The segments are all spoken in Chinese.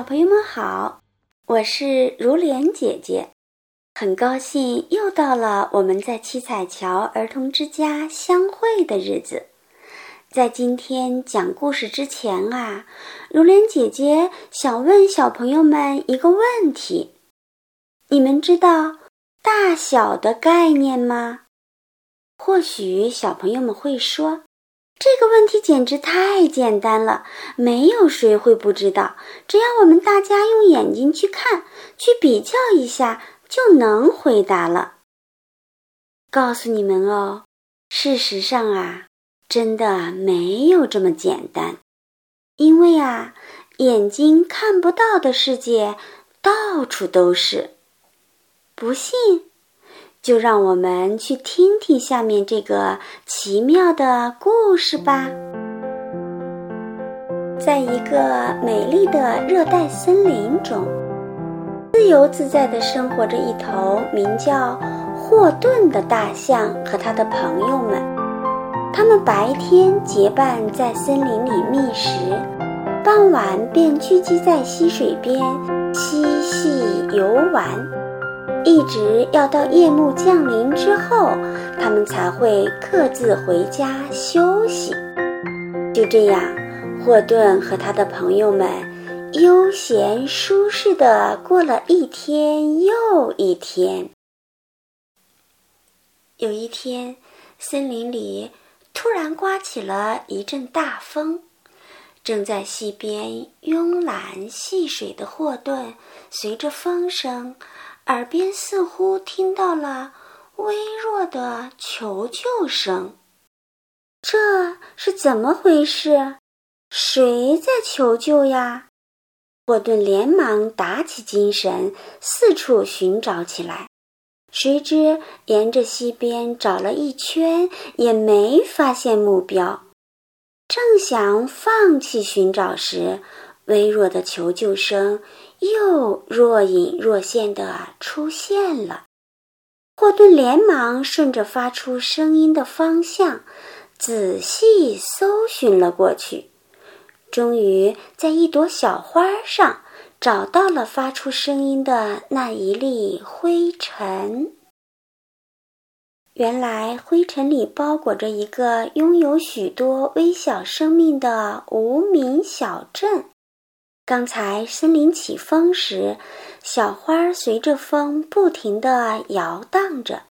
小朋友们好，我是如莲姐姐，很高兴又到了我们在七彩桥儿童之家相会的日子。在今天讲故事之前啊，如莲姐姐想问小朋友们一个问题：你们知道大小的概念吗？或许小朋友们会说。这个问题简直太简单了，没有谁会不知道。只要我们大家用眼睛去看，去比较一下，就能回答了。告诉你们哦，事实上啊，真的没有这么简单，因为啊，眼睛看不到的世界到处都是。不信？就让我们去听听下面这个奇妙的故事吧。在一个美丽的热带森林中，自由自在地生活着一头名叫霍顿的大象和他的朋友们。他们白天结伴在森林里觅食，傍晚便聚集在溪水边嬉戏游玩。一直要到夜幕降临之后，他们才会各自回家休息。就这样，霍顿和他的朋友们悠闲舒适地过了一天又一天。有一天，森林里突然刮起了一阵大风，正在溪边慵懒戏水的霍顿，随着风声。耳边似乎听到了微弱的求救声，这是怎么回事？谁在求救呀？霍顿连忙打起精神，四处寻找起来。谁知沿着溪边找了一圈，也没发现目标。正想放弃寻找时，微弱的求救声又若隐若现的出现了。霍顿连忙顺着发出声音的方向仔细搜寻了过去，终于在一朵小花上找到了发出声音的那一粒灰尘。原来，灰尘里包裹着一个拥有许多微小生命的无名小镇。刚才森林起风时，小花随着风不停地摇荡着，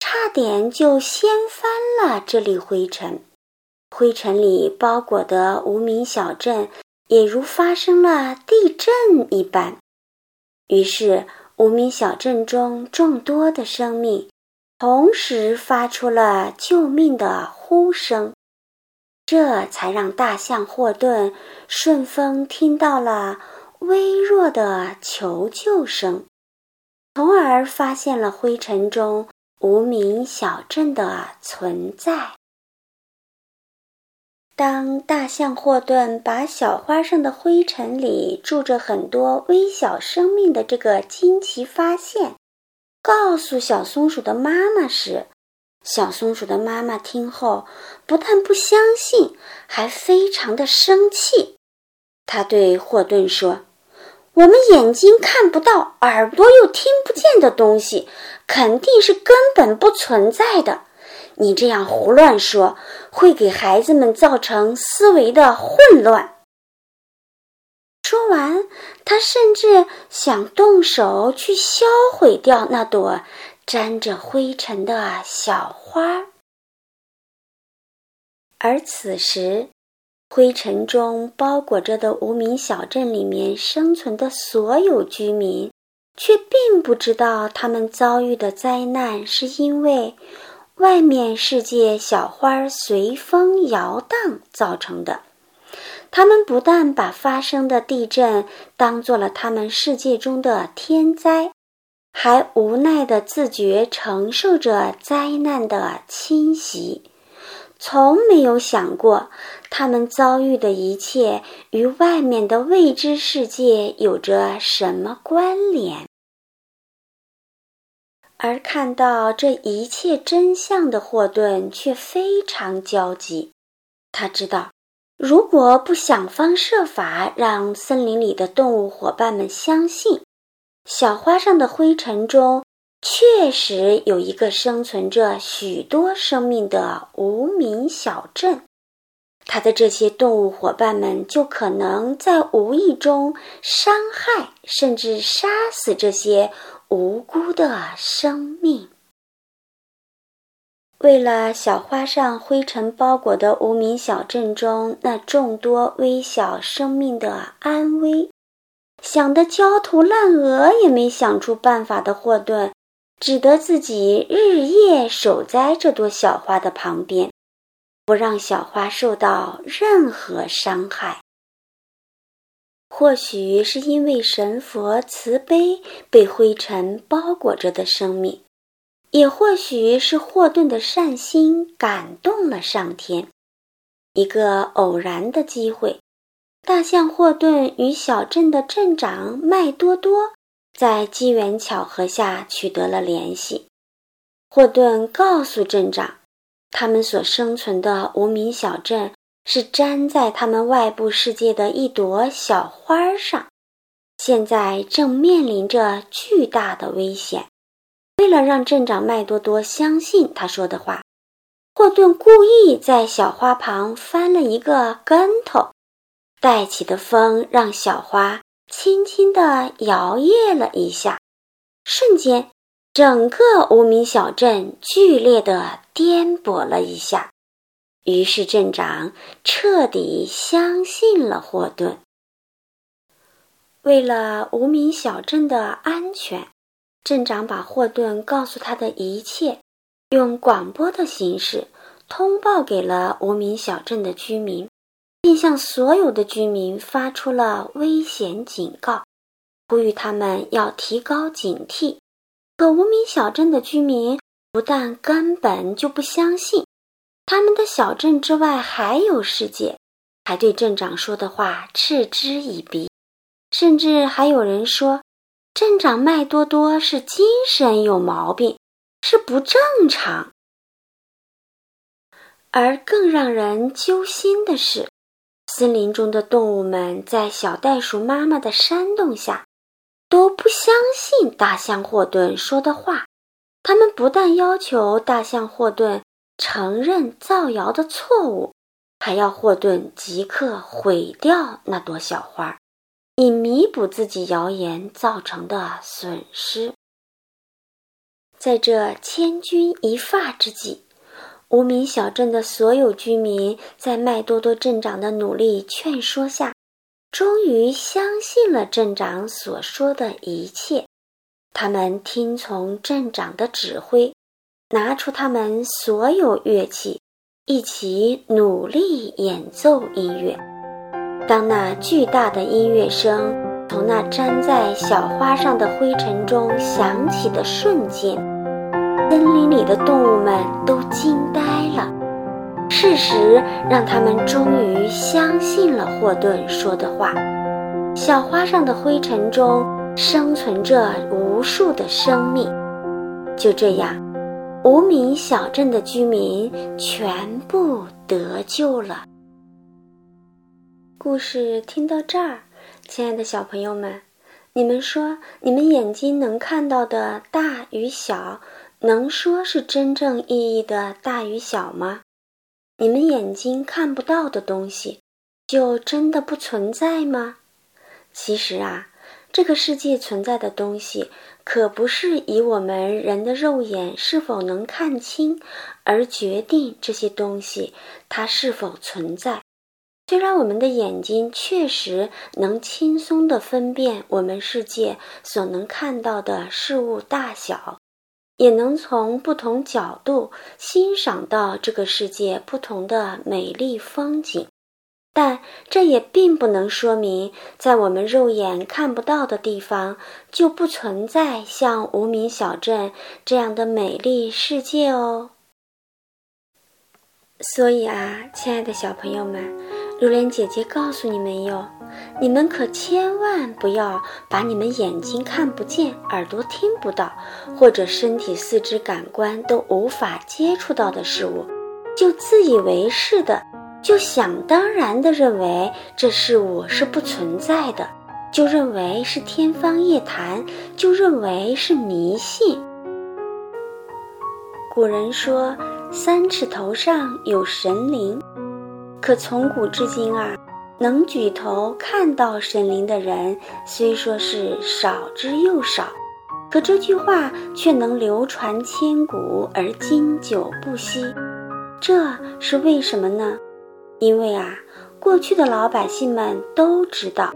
差点就掀翻了这粒灰尘。灰尘里包裹的无名小镇也如发生了地震一般。于是，无名小镇中众多的生命同时发出了救命的呼声。这才让大象霍顿顺风听到了微弱的求救声，从而发现了灰尘中无名小镇的存在。当大象霍顿把小花上的灰尘里住着很多微小生命的这个惊奇发现告诉小松鼠的妈妈时，小松鼠的妈妈听后，不但不相信，还非常的生气。他对霍顿说：“我们眼睛看不到，耳朵又听不见的东西，肯定是根本不存在的。你这样胡乱说，会给孩子们造成思维的混乱。”说完，他甚至想动手去销毁掉那朵。沾着灰尘的小花，而此时，灰尘中包裹着的无名小镇里面生存的所有居民，却并不知道他们遭遇的灾难是因为外面世界小花随风摇荡造成的。他们不但把发生的地震当做了他们世界中的天灾。还无奈地自觉承受着灾难的侵袭，从没有想过他们遭遇的一切与外面的未知世界有着什么关联。而看到这一切真相的霍顿却非常焦急，他知道如果不想方设法让森林里的动物伙伴们相信，小花上的灰尘中确实有一个生存着许多生命的无名小镇，它的这些动物伙伴们就可能在无意中伤害甚至杀死这些无辜的生命。为了小花上灰尘包裹的无名小镇中那众多微小生命的安危，想得焦头烂额也没想出办法的霍顿，只得自己日夜守在这朵小花的旁边，不让小花受到任何伤害。或许是因为神佛慈悲被灰尘包裹着的生命。也或许是霍顿的善心感动了上天。一个偶然的机会，大象霍顿与小镇的镇长麦多多在机缘巧合下取得了联系。霍顿告诉镇长，他们所生存的无名小镇是粘在他们外部世界的一朵小花上，现在正面临着巨大的危险。为了让镇长麦多多相信他说的话，霍顿故意在小花旁翻了一个跟头，带起的风让小花轻轻地摇曳了一下，瞬间，整个无名小镇剧烈地颠簸了一下。于是镇长彻底相信了霍顿。为了无名小镇的安全。镇长把霍顿告诉他的一切，用广播的形式通报给了无名小镇的居民，并向所有的居民发出了危险警告，呼吁他们要提高警惕。可无名小镇的居民不但根本就不相信，他们的小镇之外还有世界，还对镇长说的话嗤之以鼻，甚至还有人说。镇长麦多多是精神有毛病，是不正常。而更让人揪心的是，森林中的动物们在小袋鼠妈妈的煽动下，都不相信大象霍顿说的话。他们不但要求大象霍顿承认造谣的错误，还要霍顿即刻毁掉那朵小花。以弥补自己谣言造成的损失。在这千钧一发之际，无名小镇的所有居民在麦多多镇长的努力劝说下，终于相信了镇长所说的一切。他们听从镇长的指挥，拿出他们所有乐器，一起努力演奏音乐。当那巨大的音乐声从那粘在小花上的灰尘中响起的瞬间，森林里的动物们都惊呆了。事实让他们终于相信了霍顿说的话：小花上的灰尘中生存着无数的生命。就这样，无名小镇的居民全部得救了。故事听到这儿，亲爱的小朋友们，你们说，你们眼睛能看到的大与小，能说是真正意义的大与小吗？你们眼睛看不到的东西，就真的不存在吗？其实啊，这个世界存在的东西，可不是以我们人的肉眼是否能看清而决定这些东西它是否存在。虽然我们的眼睛确实能轻松地分辨我们世界所能看到的事物大小，也能从不同角度欣赏到这个世界不同的美丽风景，但这也并不能说明在我们肉眼看不到的地方就不存在像无名小镇这样的美丽世界哦。所以啊，亲爱的小朋友们。榴莲姐姐告诉你们哟，你们可千万不要把你们眼睛看不见、耳朵听不到，或者身体四肢感官都无法接触到的事物，就自以为是的就想当然的认为这事物是不存在的，就认为是天方夜谭，就认为是迷信。古人说：“三尺头上有神灵。”可从古至今啊，能举头看到神灵的人虽说是少之又少，可这句话却能流传千古而经久不息。这是为什么呢？因为啊，过去的老百姓们都知道，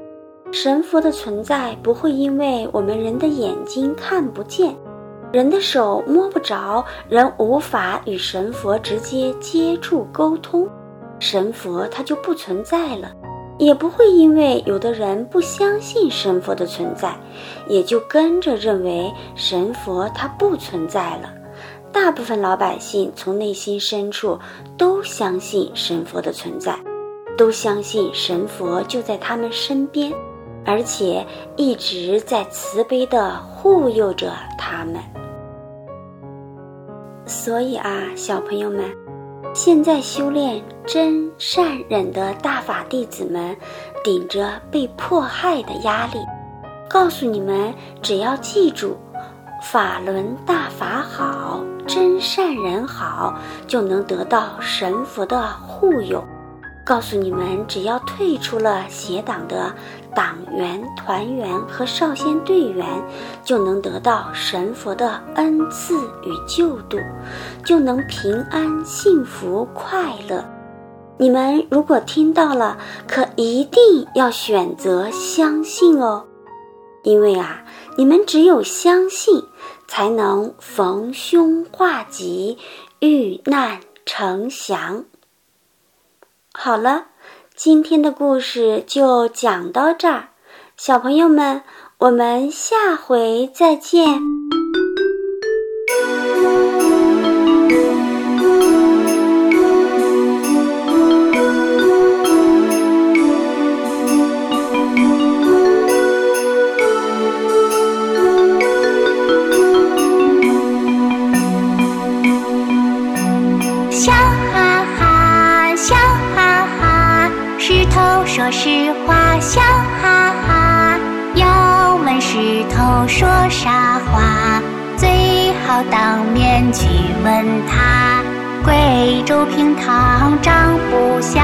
神佛的存在不会因为我们人的眼睛看不见，人的手摸不着，人无法与神佛直接接触沟通，神佛它就不存在了；也不会因为有的人不相信神佛的存在，也就跟着认为神佛它不存在了。大部分老百姓从内心深处都相信神佛的存在，都相信神佛就在他们身边，而且一直在慈悲地护佑着他们。所以啊，小朋友们，现在修炼真善忍的大法弟子们，顶着被迫害的压力，告诉你们：只要记住。法轮大法好，真善忍好，就能得到神佛的护佑。告诉你们，只要退出了邪党的党员、团员和少先队员，就能得到神佛的恩赐与救度，就能平安、幸福、快乐。你们如果听到了，可一定要选择相信哦。因为啊，你们只有相信，才能逢凶化吉，遇难成祥。好了，今天的故事就讲到这儿，小朋友们，我们下回再见。说傻话，最好当面去问他。贵州平塘长不香，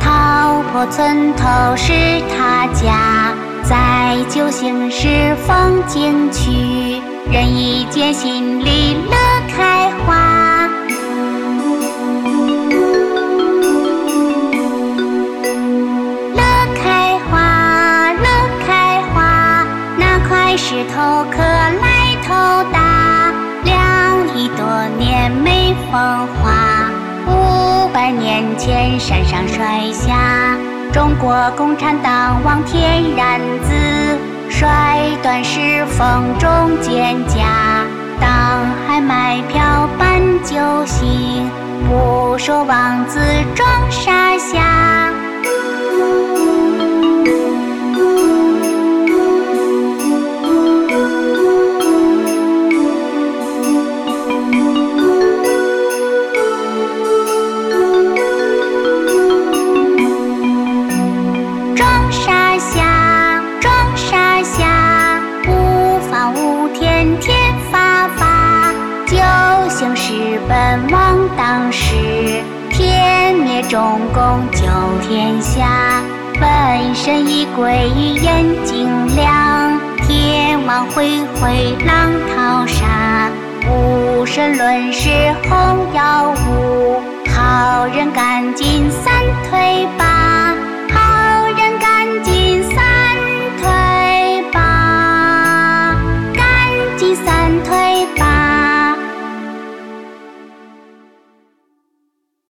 桃坡村头是他家，在九星市风景区，人一见心里乐开花。石头可来头大，两亿多年没风化。五百年前山上摔下，中国共产党望天然子，摔断石缝中肩胛。党还买票办酒席，不说王子装傻下。天下，本身已归眼睛亮。天网恢恢，浪淘沙，无神论是红药物，好人赶紧三退。